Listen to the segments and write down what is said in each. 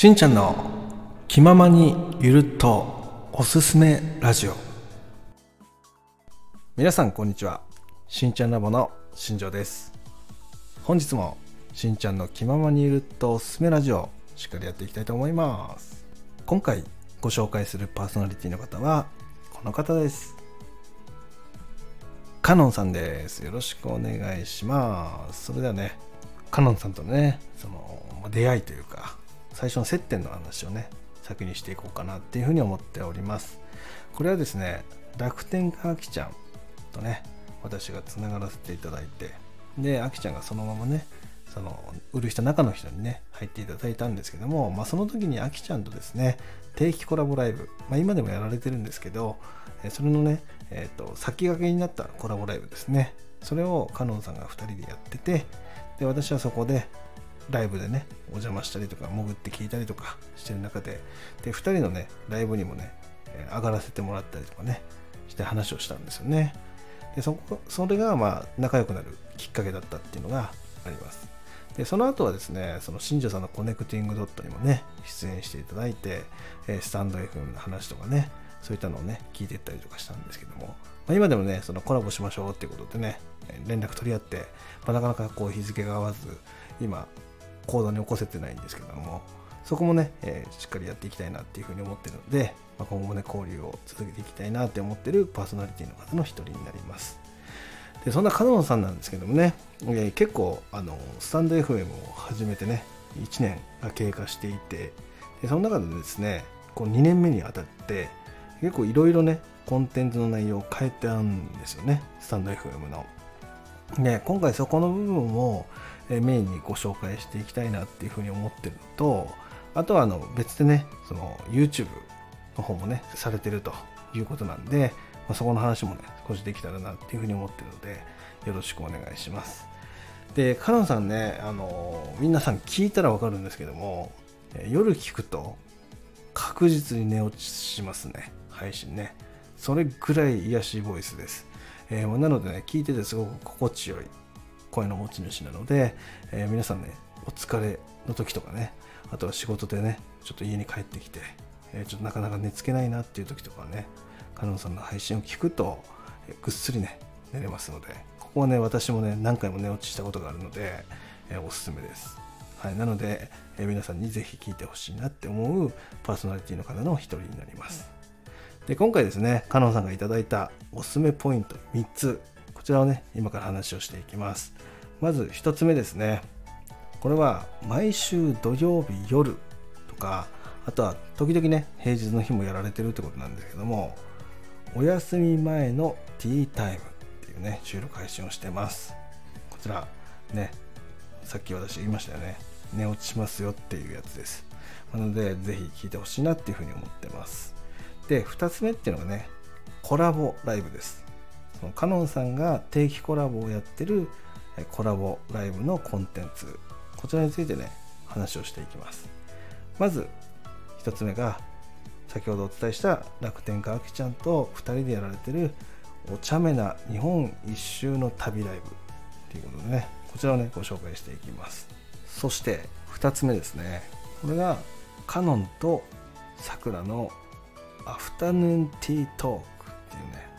しんちゃんの気ままにゆるっとおすすめラジオ。皆さんこんにちは。しんちゃんラボの新庄です。本日もしんちゃんの気ままにゆるっとおすすめラジオしっかりやっていきたいと思います。今回ご紹介するパーソナリティの方はこの方です。カノンさんです。よろしくお願いします。それではねカノンさんとねその出会いというか最初の接点の話をね先にしていこうかなっていうふうに思っております。これはですね楽天家あきちゃんとね私がつながらせていただいてであきちゃんがそのままねその売る人中の人にね入っていただいたんですけども、まあ、その時にあきちゃんとですね定期コラボライブ、まあ、今でもやられてるんですけどそれのね、えーと、先駆けになったコラボライブですね。それをカノンさんが2人でやっててで私はそこでライブでねお邪魔したりとか潜って聞いたりとかしてる中でで2人のねライブにもね上がらせてもらったりとかねして話をしたんですよね。でそこそれがまあ仲良くなるきっかけだったっていうのがあります。でその後はですねその新庄さんのコネクティングドットにもね出演していただいてスタンド FM の話とかねそういったのをね聞いていったりとかしたんですけども、まあ、今でもねそのコラボしましょうっていうことでね連絡取り合って、まあ、なかなかこう日付が合わず今行動に起こせてないんですけどもそこもね、えー、しっかりやっていきたいなっていうふうに思ってるので、まあ、今後もね交流を続けていきたいなって思ってるパーソナリティの方の一人になります。でそんな角野さんなんですけどもね、えー、結構あのスタンド FM を始めてね1年が経過していてでその中でですねこう2年目にあたって結構いろいろねコンテンツの内容を変えてあるんですよねスタンド FM の。で今回そこの部分をメインにご紹介していきたいなっていうふうに思ってるのとあとはあの別でねその YouTube の方もねされてるということなんで、まあ、そこの話もね少しできたらなっていうふうに思ってるのでよろしくお願いします。でカノンさんねあの皆さん聞いたらわかるんですけども夜聞くと確実に寝落ちしますね。配信ね。それぐらい癒しボイスです、えー、なのでね聞いててすごく心地よい。声の持ち主なので、えー、皆さんねお疲れの時とかねあとは仕事でねちょっと家に帰ってきて、えー、ちょっとなかなか寝つけないなっていう時とかねカノンさんの配信を聞くと、えー、ぐっすりね寝れますのでここはね私もね何回も寝落ちしたことがあるので、えー、おすすめですはい、なので、えー、皆さんにぜひ聞いてほしいなって思うパーソナリティの方の一人になります。で今回ですね、カノンさんがいただいたおすすめポイント3つこちらをね、今から話をしていきます。まず1つ目ですね。これは毎週土曜日夜とか、あとは時々ね、平日の日もやられてるってことなんですけども、お休み前のティータイムっていうね、収録配信をしてます。こちら、ね、さっき私言いましたよね。寝落ちしますよっていうやつです。なので、ぜひ聞いてほしいなっていうふうに思ってます。で、2つ目っていうのがね、コラボライブです。そのカノンさんが定期コラボをやってるコラボライブのコンテンツこちらについてね話をしていきます。まず1つ目が先ほどお伝えした楽天家あきちゃんと2人でやられてるお茶目な日本一周の旅ライブっていうことでねこちらをねご紹介していきます。そして2つ目ですね。これがカノンとさくらのアフタヌーンティートークっていうね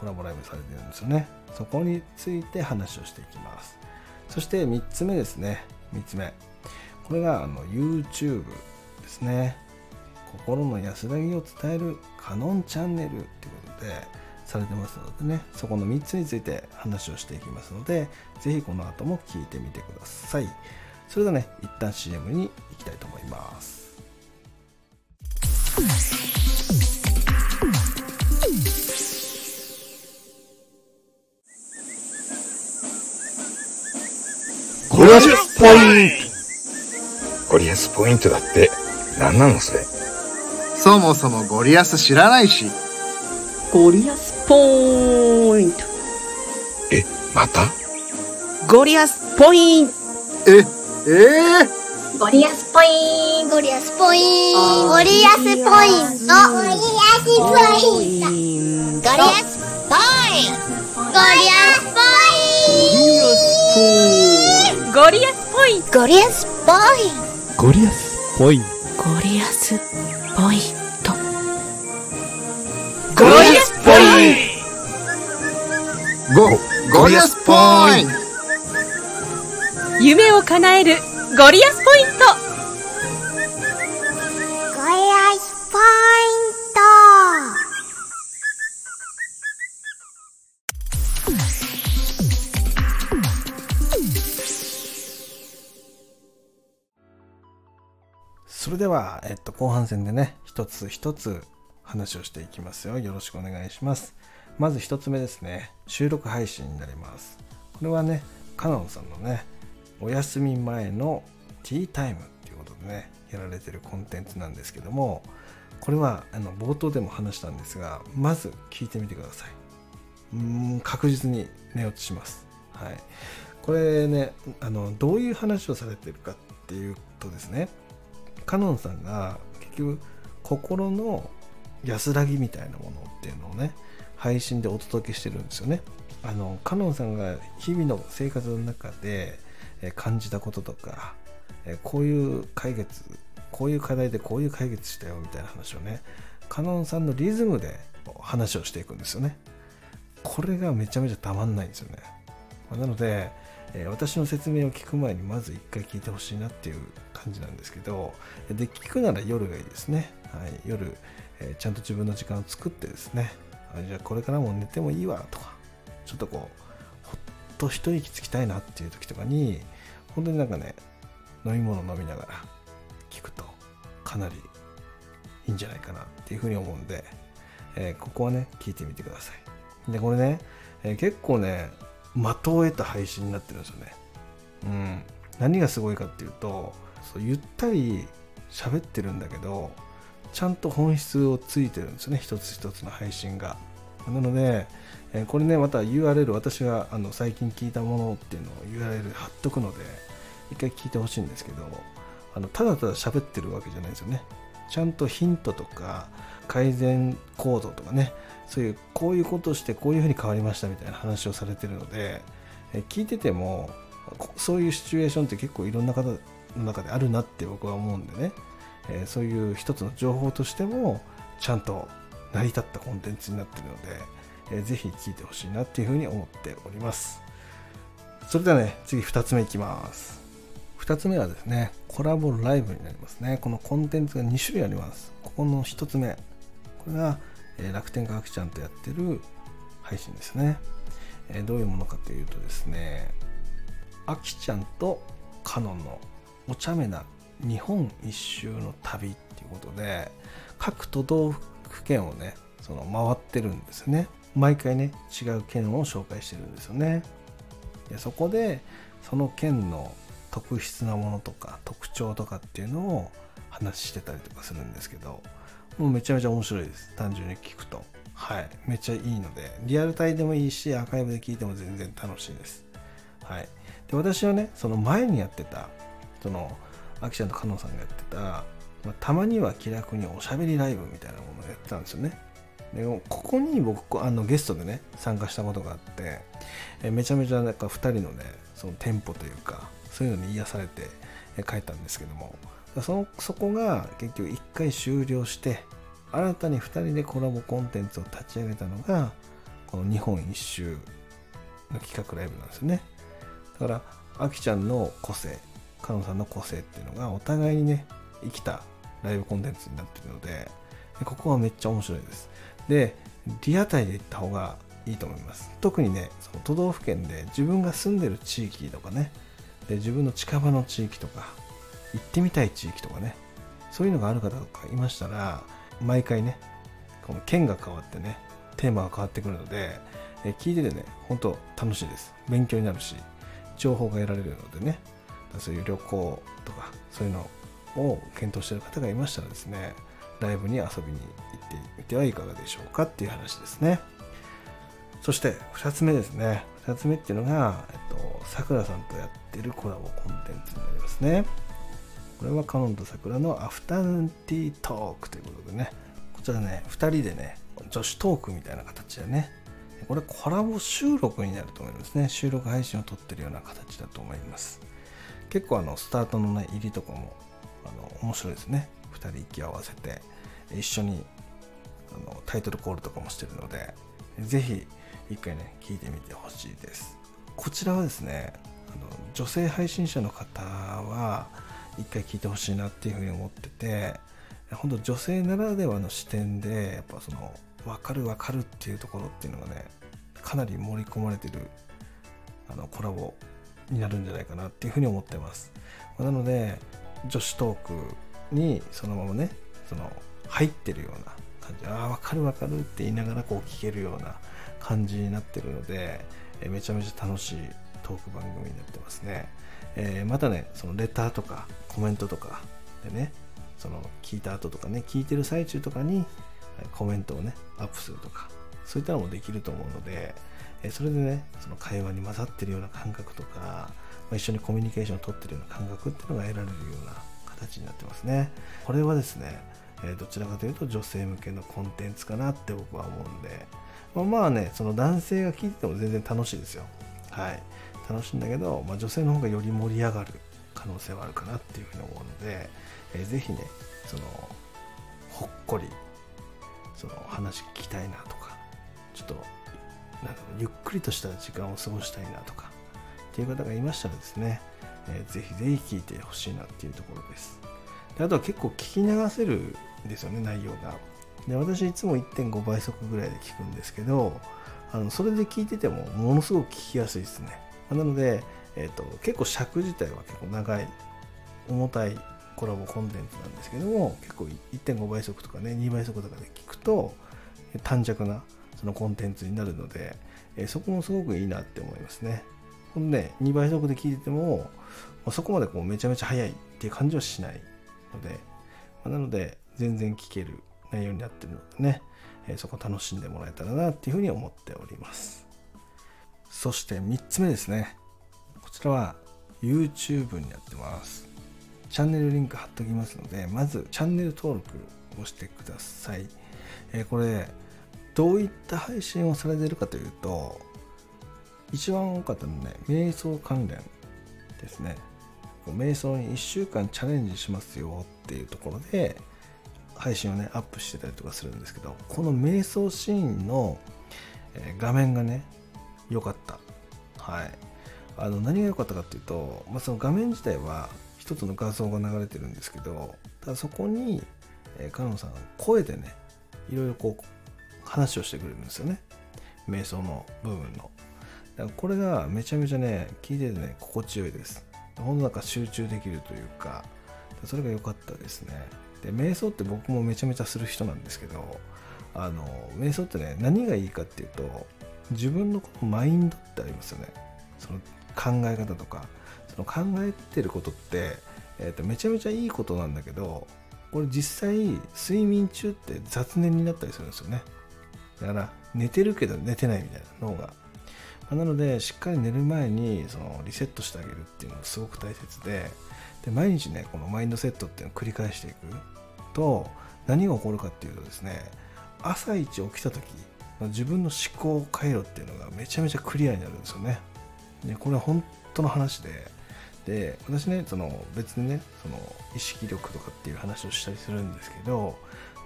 コラボライブされてるんですよね。そこについて話をしていきます。そして3つ目ですね。3つ目。これがあの YouTube ですね。心の安らぎを伝えるカノンチャンネルっていうことでされてますのでね。そこの3つについて話をしていきますので是非この後も聞いてみてください。それではね一旦 CM に行きたいと思います。ゴリアスポイント。ゴリアスポイントだって何なのそれ？そもそもゴリアス知らないし。ゴリアスポイント。えまた？ゴリアスポイン。トええー、ゴリアスポイン。トゴリアスポイン。トゴリアスポイント。ゴリアスポイント。ゴリアスポイント。ゴリアスポイントゴリアスポイント。ゴリアスポイント。ゴリアスポイント。ゴリアスポイント。ゴリアスポイント。ゴリアスポインゴ、ゴリアスポイント。夢を叶えるゴリアスポイントそれでは、えっと、後半戦でね一つ一つ話をしていきますよ。よろしくお願いします。まず一つ目ですね。収録配信になります。これはねカノンさんのねお休み前のティータイムっていうことでねやられてるコンテンツなんですけどもこれはあの冒頭でも話したんですがまず聞いてみてください。うーん確実に寝落ちします。はい。これねあのどういう話をされてるかっていうとですねカノンさんが結局心の安らぎみたいなものっていうのをね配信でお届けしてるんですよね。あのカノンさんが日々の生活の中で感じたこととかこういう解決こういう課題でこういう解決したよみたいな話をねカノンさんのリズムで話をしていくんですよね。これがめちゃめちゃたまんないんですよね。なので、え私の説明を聞く前にまず一回聞いてほしいなっていう感じなんですけどで聞くなら夜がいいですね、はい、夜、えちゃんと自分の時間を作ってですね。あじゃあこれからも寝てもいいわとかちょっとこうほっと一息つきたいなっていう時とかに本当になんかね飲み物飲みながら聞くとかなりいいんじゃないかなっていうふうに思うんで、えーここはね聞いてみてください。でこれね、えー結構ね的を得た配信になってるんですよね。うん。何がすごいかっていうとそうゆったり喋ってるんだけどちゃんと本質をついてるんですよね。一つ一つの配信が。なので、えーこれねまた URL 私があの最近聞いたものっていうのを URL 貼っとくので一回聞いてほしいんですけどあのただただ喋ってるわけじゃないですよね。ちゃんとヒントとか改善行動とかねそういうこういうことしてこういうふうに変わりましたみたいな話をされてるのでえ聞いててもそういうシチュエーションって結構いろんな方の中であるなって僕は思うんでね、えそういう一つの情報としてもちゃんと成り立ったコンテンツになってるので、えーぜひ聞いてほしいなっていうふうに思っております。それではね次2つ目いきます。2つ目はですねコラボライブになりますね。このコンテンツが2種類あります。ここの1つ目。これが、え楽天科学ちゃんとやってる配信ですね、えどういうものかというとですねあきちゃんとカノンのお茶目な日本一周の旅っていうことで各都道府県をねその回ってるんですね。毎回ね違う県を紹介してるんですよね。でそこでその県の特筆なものとか特徴とかっていうのを話してたりとかするんですけどもうめちゃめちゃ面白いです。単純に聞くと。はい。めっちゃいいので。リアルタイでもいいしアーカイブで聞いても全然楽しいです。はい。で私はねその前にやってたそのアキちゃんとカノンさんがやってた、まあたまには気楽におしゃべりライブみたいなものをやってたんですよね。でここに僕あのゲストでね参加したことがあってえめちゃめちゃなんか2人のねそのテンポというかそういうのに癒されて帰ったんですけども。そのそこが結局1回終了して新たに2人でコラボコンテンツを立ち上げたのがこの日本一周の企画ライブなんですよね。だからあきちゃんの個性カノンさんの個性っていうのがお互いにね生きたライブコンテンツになってるのででここはめっちゃ面白いです。でリアタイで行った方がいいと思います。特にねその都道府県で自分が住んでる地域とかねで自分の近場の地域とか行ってみたい地域とかねそういうのがある方とかいましたら毎回ねこの県が変わってねテーマが変わってくるのでえ聞いててね本当楽しいです。勉強になるし情報が得られるのでねそういう旅行とかそういうのを検討してる方がいましたらですねライブに遊びに行ってみてはいかがでしょうかっていう話ですね。そして2つ目ですね。2つ目っていうのが、えっと、さくらさんとやってるコラボコンテンツになりますね。これはカノンとさくらのアフタヌーンティートークということでね。こちらね2人でね女子トークみたいな形でねこれコラボ収録になると思いますね。収録配信を撮ってるような形だと思います。結構あのスタートのね入りとかもあの面白いですね。2人息を合わせて一緒にあのタイトルコールとかもしてるのでぜひ一回ね聞いてみてほしいです。こちらはですねあの女性配信者の方は一回聞いてほしいなっていうふうに思ってて本当女性ならではの視点でやっぱその分かる分かるっていうところっていうのがねかなり盛り込まれてるあのコラボになるんじゃないかなっていうふうに思ってます。なので女子トークにそのままねその入ってるような感じああ分かる分かるって言いながらこう聞けるような感じになってるのでめちゃめちゃ楽しいトーク番組になってますね、えー、またねそのレターとかコメントとかでねその聞いた後とかね聞いてる最中とかにコメントをねアップするとかそういったのもできると思うのでえそれでねその会話に混ざってるような感覚とかま一緒にコミュニケーションをとってるような感覚っていうのが得られるような形になってますね。これはですねどちらかというと女性向けのコンテンツかなって僕は思うんでまあねその男性が聞いてても全然楽しいですよ。はい。楽しいんだけど、まあ、女性の方がより盛り上がる可能性はあるかなっていうふうに思うので、えー、ぜひねそのほっこりその話聞きたいなとかちょっとなんかゆっくりとした時間を過ごしたいなとかっていう方がいましたらですね、えー、ぜひぜひ聞いてほしいなっていうところです。であとは結構聞き流せるんですよね内容が。で私いつも1.5倍速ぐらいで聞くんですけどあのそれで聞いててもものすごく聞きやすいですね。なので、えーと、結構尺自体は結構長い重たいコラボコンテンツなんですけども結構1.5倍速とかね2倍速とかで聞くと短尺なそのコンテンツになるので、えー、そこもすごくいいなって思いますね。ほんで2倍速で聞いててもそこまでこうめちゃめちゃ速いっていう感じはしないので、まあ、なので全然聞ける内容になってるのでね、えー、そこ楽しんでもらえたらなっていうふうに思っております。そして3つ目ですね。こちらは YouTube になってます。チャンネルリンク貼っときますのでまずチャンネル登録をしてください、えー、これどういった配信をされてるかというと一番多かったのね瞑想関連ですね。瞑想に1週間チャレンジしますよっていうところで配信をねアップしてたりとかするんですけどこの瞑想シーンの画面がね良かった。はい。あの何が良かったかっていうと、まあ、その画面自体は一つの画像が流れてるんですけどただそこに、えー、カノンさんが声でねいろいろこう話をしてくれるんですよね。瞑想の部分の。だからこれがめちゃめちゃね聞いててね心地よいです。ほんとなんか集中できるというかそれが良かったですね。で瞑想って僕もめちゃめちゃする人なんですけどあの瞑想ってね何がいいかっていうと自分のこのマインドってありますよね。その考え方とか。その考えてることって、えー、とめちゃめちゃいいことなんだけどこれ実際睡眠中って雑念になったりするんですよね。だから寝てるけど寝てないみたいな脳が。なのでしっかり寝る前にそのリセットしてあげるっていうのがすごく大切で。で毎日ねこのマインドセットっていうのを繰り返していくと何が起こるかっていうとですね朝一起きた時自分の思考回路っていうのがめちゃめちゃクリアになるんですよね。でこれは本当の話でで私ねその別にねその意識力とかっていう話をしたりするんですけど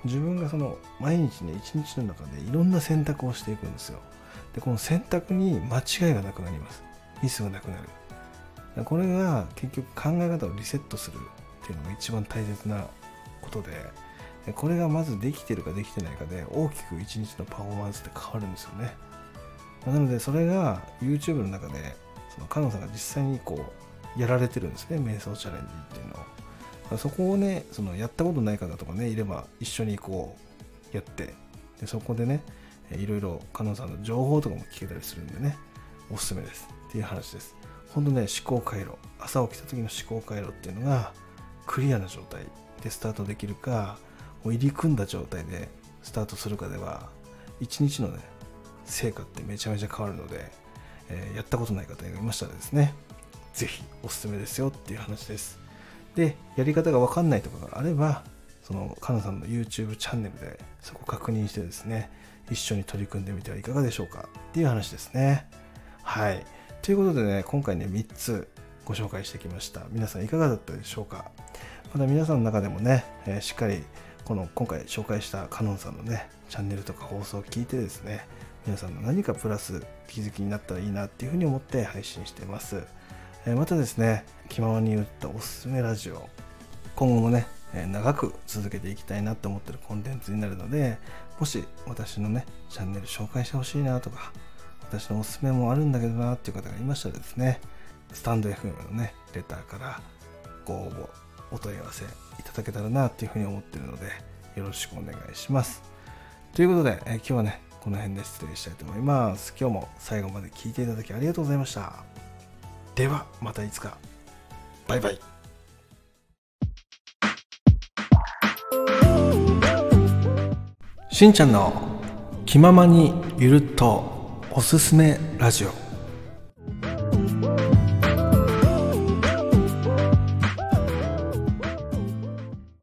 自分がその毎日ね一日の中でいろんな選択をしていくんですよ。でこの選択に間違いがなくなります。ミスがなくなる。これが結局考え方をリセットするっていうのが一番大切なことでこれがまずできてるかできてないかで大きく一日のパフォーマンスって変わるんですよね。なのでそれが YouTube の中でそのカノンさんが実際にこうやられてるんですね。瞑想チャレンジっていうのを。そこをねそのやったことない方とかねいれば一緒にこうやって。でそこでねいろいろカノンさんの情報とかも聞けたりするんでねおすすめですっていう話です。本当ね思考回路。朝起きた時の思考回路っていうのがクリアな状態でスタートできるかもう入り組んだ状態でスタートするかでは一日のね成果ってめちゃめちゃ変わるので、えー、やったことない方がいましたらですね是非おすすめですよっていう話です。でやり方が分かんないとかがあればそのカナさんの YouTube チャンネルでそこ確認してですね一緒に取り組んでみてはいかがでしょうかっていう話ですね。はい。ということでね今回ね3つご紹介してきました。皆さんいかがだったでしょうか？また皆さんの中でもね、えーしっかりこの今回紹介したカノンさんのねチャンネルとか放送を聞いてですね皆さんの何かプラス気づきになったらいいなっていうふうに思って配信してます、えーまたですね気ままに言ったおすすめラジオ今後もね、え長く続けていきたいなと思ってるコンテンツになるのでもし私のねチャンネル紹介してほしいなとか私のおすすめもあるんだけどなっていう方がいましたらですねスタンド FM のねレターからご応募お問い合わせいただけたらなっていうふうに思ってるのでよろしくお願いします。ということで、えー今日はねこの辺で失礼したいと思います。今日も最後まで聞いていただきありがとうございました。ではまたいつか。バイバイ。しんちゃんの気ままにゆるっとおすすめラジオ。